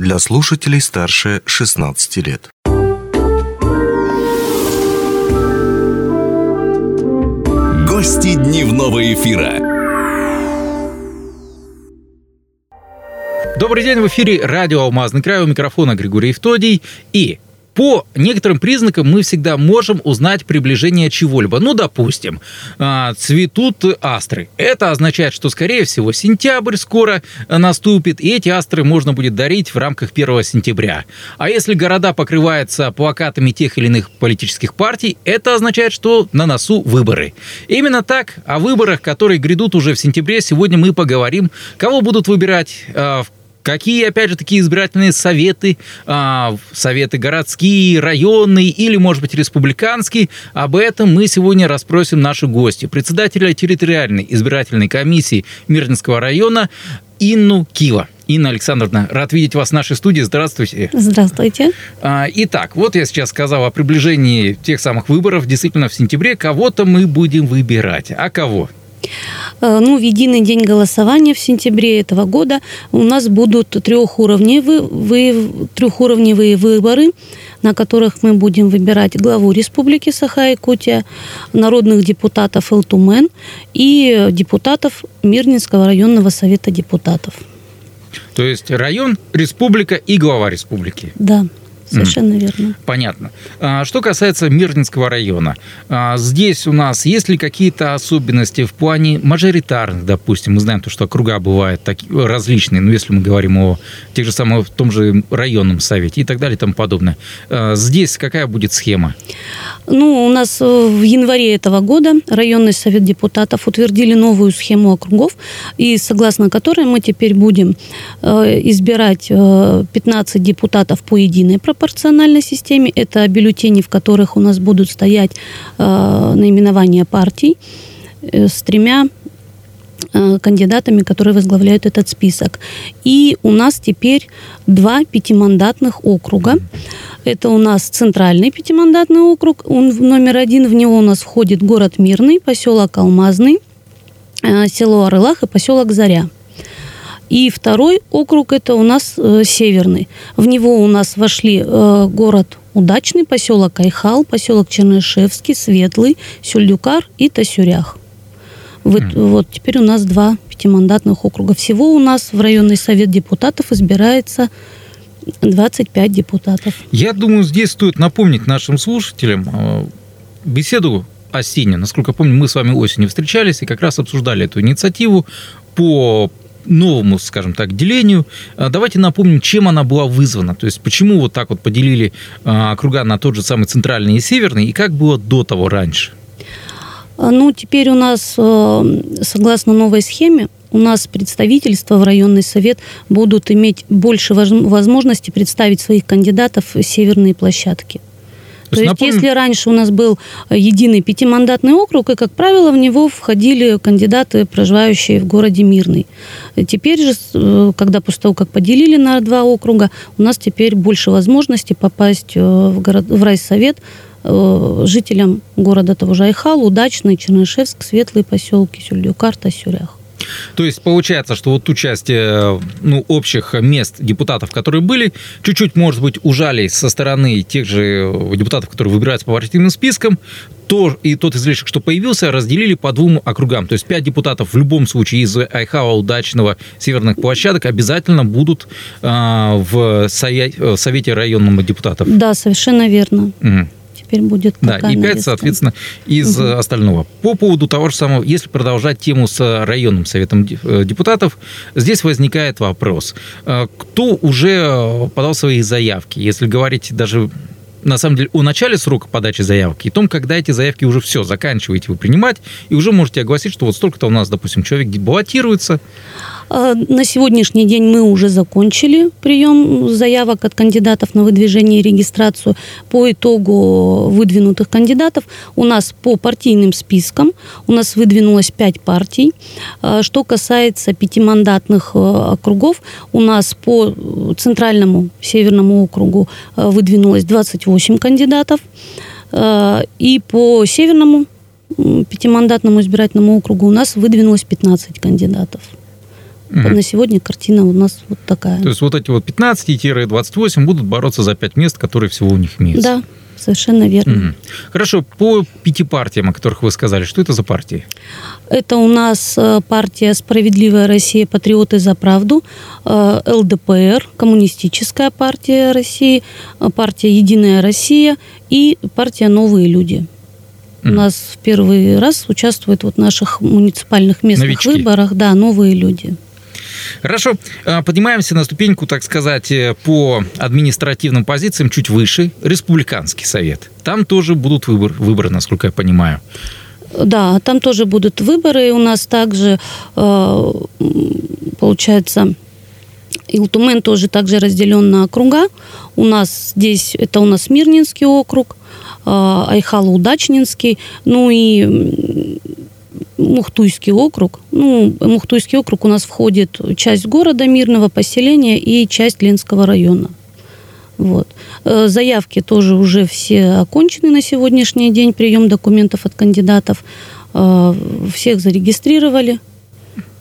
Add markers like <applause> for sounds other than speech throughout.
для слушателей старше 16 лет. Гости дневного эфира. Добрый день, в эфире радио «Алмазный край», у микрофона Григорий Евтодий и по некоторым признакам мы всегда можем узнать приближение чего-либо. Ну, допустим, а, цветут астры. Это означает, что, скорее всего, сентябрь скоро наступит, и эти астры можно будет дарить в рамках 1 сентября. А если города покрываются плакатами тех или иных политических партий, это означает, что на носу выборы. Именно так о выборах, которые грядут уже в сентябре, сегодня мы поговорим. Кого будут выбирать а, в Какие, опять же, такие избирательные советы, а, советы городские, районные или, может быть, республиканские, об этом мы сегодня расспросим наши гости. Председателя территориальной избирательной комиссии Мирнинского района Инну Кива. Инна Александровна, рад видеть вас в нашей студии. Здравствуйте. Здравствуйте. А, итак, вот я сейчас сказал о приближении тех самых выборов. Действительно, в сентябре кого-то мы будем выбирать. А кого? Э, ну, в единый день голосования в сентябре этого года у нас будут трехуровневые, вы, трехуровневые выборы, на которых мы будем выбирать главу Республики Саха-Якутия, народных депутатов Элтумен и депутатов Мирнинского районного совета депутатов. То есть район, республика и глава республики. Да. Совершенно mm. верно. Понятно. А, что касается Мирнинского района, а, здесь у нас есть ли какие-то особенности в плане мажоритарных, допустим, мы знаем то, что округа бывают различные, ну, если мы говорим о тех же самых, в том же районном совете и так далее и тому подобное. А, здесь какая будет схема? Ну, у нас э, в январе этого года районный совет депутатов утвердили новую схему округов, и согласно которой мы теперь будем э, избирать 15 э, депутатов по единой пропорциональной системе. Это бюллетени, в которых у нас будут стоять наименования партий с тремя кандидатами, которые возглавляют этот список. И у нас теперь два пятимандатных округа. Это у нас центральный пятимандатный округ, он номер один, в него у нас входит город Мирный, поселок Алмазный, э, село Орылах и поселок Заря. И второй округ это у нас э, северный. В него у нас вошли э, город Удачный, поселок Айхал, поселок Чернышевский, Светлый, Сюльдюкар и Тасюрях. Вот, mm. вот теперь у нас два пятимандатных округа. Всего у нас в районный совет депутатов избирается 25 депутатов. Я думаю, здесь стоит напомнить нашим слушателям э, беседу осеннюю. Насколько помню, мы с вами осенью встречались и как раз обсуждали эту инициативу по новому, скажем так, делению. Э, давайте напомним, чем она была вызвана. То есть, почему вот так вот поделили э, округа на тот же самый центральный и северный, и как было до того раньше? Ну, теперь у нас, согласно новой схеме, у нас представительства в районный совет будут иметь больше возможности представить своих кандидатов в северные площадки. То, То есть, напомню... если раньше у нас был единый пятимандатный округ, и, как правило, в него входили кандидаты, проживающие в городе Мирный. Теперь же, э, когда после того, как поделили на два округа, у нас теперь больше возможностей попасть э, в, город, в райсовет э, жителям города того же Айхал, Удачный, Чернышевск, Светлые поселки, Сюльдюкар, Тасюрях. То есть получается, что вот ту часть ну, общих мест депутатов, которые были, чуть-чуть, может быть, ужали со стороны тех же депутатов, которые выбираются по партийным спискам, то и тот излишек, что появился, разделили по двум округам. То есть пять депутатов в любом случае из Айхава удачного северных площадок обязательно будут э, в, совете, в совете районного депутатов. Да, совершенно верно. Угу теперь будет Да, и 5, соответственно, из угу. остального. По поводу того же самого, если продолжать тему с районным советом э, депутатов, здесь возникает вопрос. Э, кто уже подал свои заявки? Если говорить даже на самом деле, о начале срока подачи заявки и том, когда эти заявки уже все, заканчиваете вы принимать, и уже можете огласить, что вот столько-то у нас, допустим, человек баллотируется, на сегодняшний день мы уже закончили прием заявок от кандидатов на выдвижение и регистрацию. По итогу выдвинутых кандидатов у нас по партийным спискам у нас выдвинулось 5 партий. А, что касается пятимандатных э, округов, у нас по центральному северному округу э, выдвинулось 28 кандидатов. А, и по северному пятимандатному избирательному округу у нас выдвинулось 15 кандидатов. Угу. На сегодня картина у нас вот такая. То есть вот эти вот 15-28 будут бороться за пять мест, которые всего у них имеются. Да, совершенно верно. Угу. Хорошо, по пяти партиям, о которых вы сказали, что это за партии? Это у нас э, партия «Справедливая Россия. Патриоты за правду», э, ЛДПР, Коммунистическая партия России, э, партия «Единая Россия» и партия «Новые люди». У нас в первый раз участвуют вот в наших муниципальных местных Новички. выборах, да, новые люди. Хорошо, а, поднимаемся на ступеньку, так сказать, э, по административным позициям чуть выше. Республиканский совет. Там тоже будут выбор, выборы, насколько я понимаю. Да, там тоже будут выборы. У нас также, э, получается, Илтумен тоже также разделен на округа. У нас здесь, это у нас Мирнинский округ, э, Айхало-Удачнинский, ну и Мухтуйский округ. Ну, Мухтуйский округ у нас входит часть города Мирного поселения и часть Ленского района. Вот. Э, заявки тоже уже все окончены на сегодняшний день, прием документов от кандидатов. Э, всех зарегистрировали.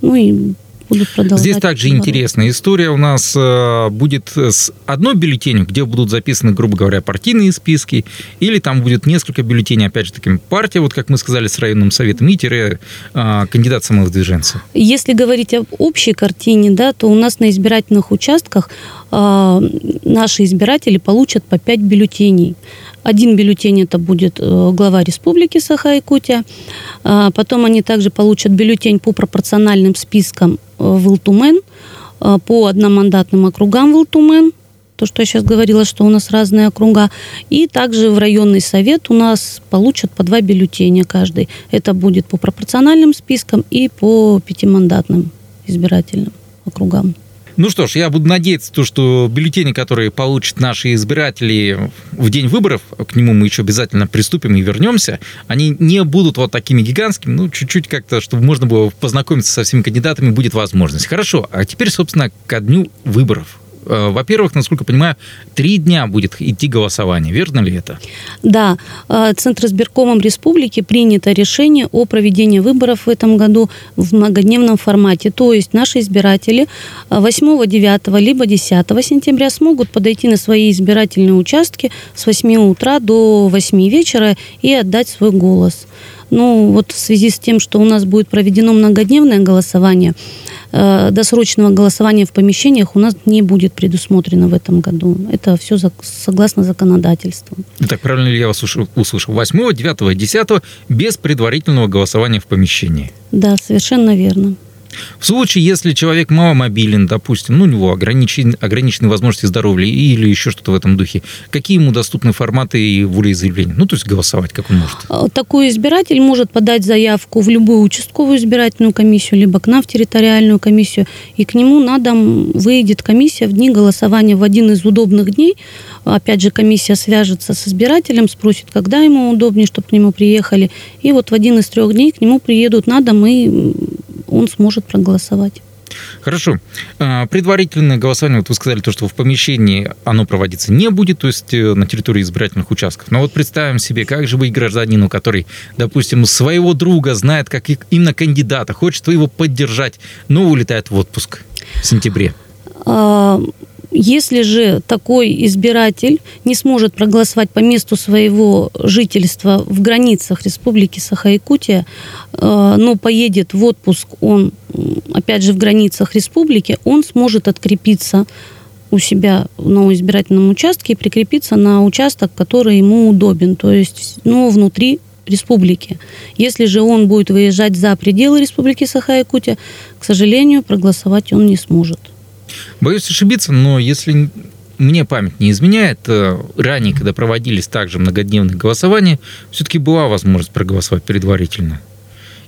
Ну и будут продолжать. Здесь также работу. интересная история у нас э, будет с одной бюллетенью, где будут записаны, грубо говоря, партийные списки, или там будет несколько бюллетеней, опять же, таким партия, вот как мы сказали, с районным советом, и тире э, кандидат самовыдвиженца. Если говорить об общей картине, да, то у нас на избирательных участках наши избиратели получат по 5 бюллетеней. Один бюллетень это будет э, глава республики Саха-Якутия. А, потом они также получат бюллетень по пропорциональным спискам э, в Илтумен, э, по одномандатным округам в Илтумен, то, что я сейчас говорила, что у нас разные округа. И также в районный совет у нас получат по два бюллетеня каждый. Это будет по пропорциональным спискам и по пятимандатным избирательным округам. Ну что ж, я буду надеяться, то, что бюллетени, которые получат наши избиратели в день выборов, к нему мы еще обязательно приступим и вернемся, они не будут вот такими гигантскими, ну, чуть-чуть как-то, чтобы можно было познакомиться со всеми кандидатами, будет возможность. Хорошо, а теперь, собственно, ко дню выборов. Э, во-первых, насколько понимаю, три дня будет идти голосование. Верно ли это? Да. Э, Центр избиркомом республики принято решение о проведении выборов в этом году в многодневном формате. То есть наши избиратели 8, 9 либо 10 сентября смогут подойти на свои избирательные участки с 8 утра до 8 вечера и отдать свой голос. Ну, вот в связи с тем, что у нас будет проведено многодневное голосование, э, досрочного голосования в помещениях у нас не будет предусмотрено в этом году. Это все согласно законодательству. Так, правильно ли я вас услышал? 8, 9, 10 без предварительного голосования в помещении? Да, совершенно верно. В случае, если человек маломобилен, допустим, ну, у него ограничен, ограниченные возможности здоровья или еще что-то в этом духе, какие ему доступны форматы волеизъявления? Ну, то есть голосовать, как он может? А, такой избиратель может подать заявку в любую участковую избирательную комиссию, либо к нам в территориальную комиссию, и к нему на дом выйдет комиссия в дни голосования в один из удобных дней. Опять же, комиссия свяжется с избирателем, спросит, когда ему удобнее, чтобы к нему приехали. И вот в один из трех дней к нему приедут на дом, и он сможет проголосовать. Хорошо. А, предварительное голосование, вот вы сказали, то, что в помещении оно проводиться не будет, то есть э, на территории избирательных участков. Но вот представим себе, как же быть гражданину, который, допустим, своего друга знает, как именно кандидата, хочет его поддержать, но улетает в отпуск в сентябре. Если же такой избиратель не сможет проголосовать по месту своего жительства в границах Республики Саха-Якутия, э, но поедет в отпуск он, опять же, в границах республики, он сможет открепиться у себя на избирательном участке и прикрепиться на участок, который ему удобен, то есть ну, внутри республики. Если же он будет выезжать за пределы Республики Саха-Якутия, к сожалению, проголосовать он не сможет. Боюсь ошибиться, но если мне память не изменяет, э, ранее, когда проводились также многодневные голосования, все-таки была возможность проголосовать предварительно.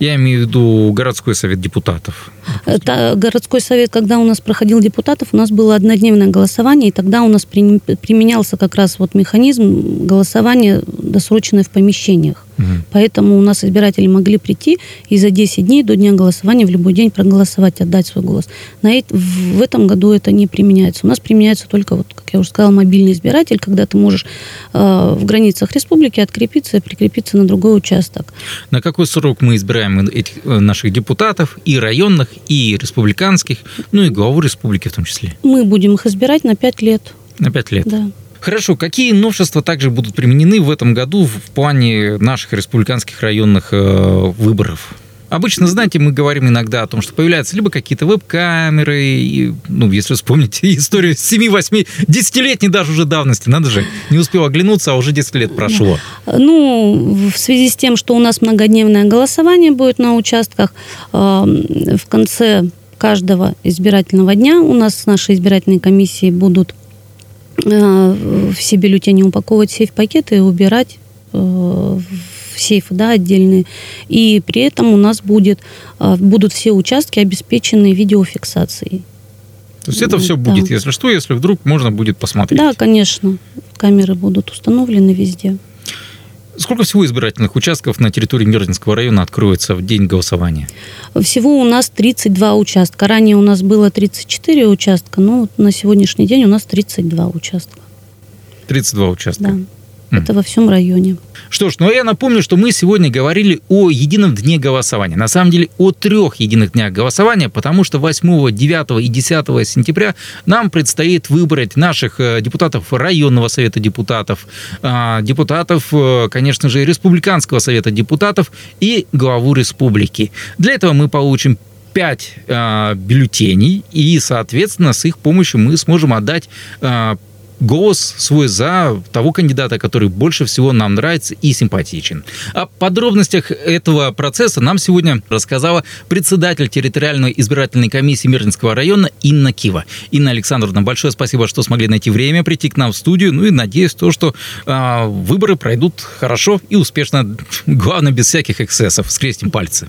Я имею в виду городской совет депутатов. Это городской совет, когда у нас проходил депутатов, у нас было однодневное голосование, и тогда у нас применялся как раз вот механизм голосования досрочное в помещениях. Угу. Поэтому у нас избиратели могли прийти и за 10 дней до дня голосования в любой день проголосовать, отдать свой голос. На, в этом году это не применяется. У нас применяется только, вот, как я уже сказала, мобильный избиратель, когда ты можешь э, в границах республики открепиться и прикрепиться на другой участок. На какой срок мы избираем этих э, наших депутатов, и районных, и республиканских, ну и главу республики в том числе? Мы будем их избирать на 5 лет. На 5 лет? Да. Хорошо, какие новшества также будут применены в этом году в плане наших республиканских районных э, выборов? Обычно, знаете, мы говорим иногда о том, что появляются либо какие-то веб-камеры, и, ну, если вспомните <laughs> историю 7-8, 10-летней даже уже давности, надо же, не успел оглянуться, а уже 10 лет прошло. Ну, в связи с тем, что у нас многодневное голосование будет на участках, в конце каждого избирательного дня у нас с нашей избирательной комиссией будут э, все бюллетени упаковывать в сейф-пакеты и убирать э, в сейфы да, отдельные. И при этом у нас будет, э, будут все участки обеспечены видеофиксацией. То есть это все Да. будет, если что, если вдруг можно будет посмотреть. Да, конечно. Камеры будут установлены везде. Сколько всего избирательных участков на территории Мирнинского района откроется в день голосования? Всего у нас 32 участка. Ранее у нас было 34 участка, но на сегодняшний день у нас 32 участка. 32 участка. Да. Это во всем районе. Что ж, ну а я напомню, что мы сегодня говорили о едином дне голосования. На самом деле о трех единых днях голосования, потому что 8, 9 и 10 сентября нам предстоит выбрать наших э, депутатов районного совета депутатов, а, депутатов, э, конечно же, республиканского совета депутатов и главу республики. Для этого мы получим 5 бюллетеней, и, соответственно, с их помощью мы сможем отдать а, голос свой за того кандидата, который больше всего нам нравится и симпатичен. О подробностях этого процесса нам сегодня рассказала председатель территориальной избирательной комиссии Мирнинского района Инна Кива. Инна Александровна, большое спасибо, что смогли найти время прийти к нам в студию. Ну и надеюсь, то, что а, выборы пройдут хорошо и успешно. <laughs> Главное, без всяких эксцессов. Скрестим пальцы.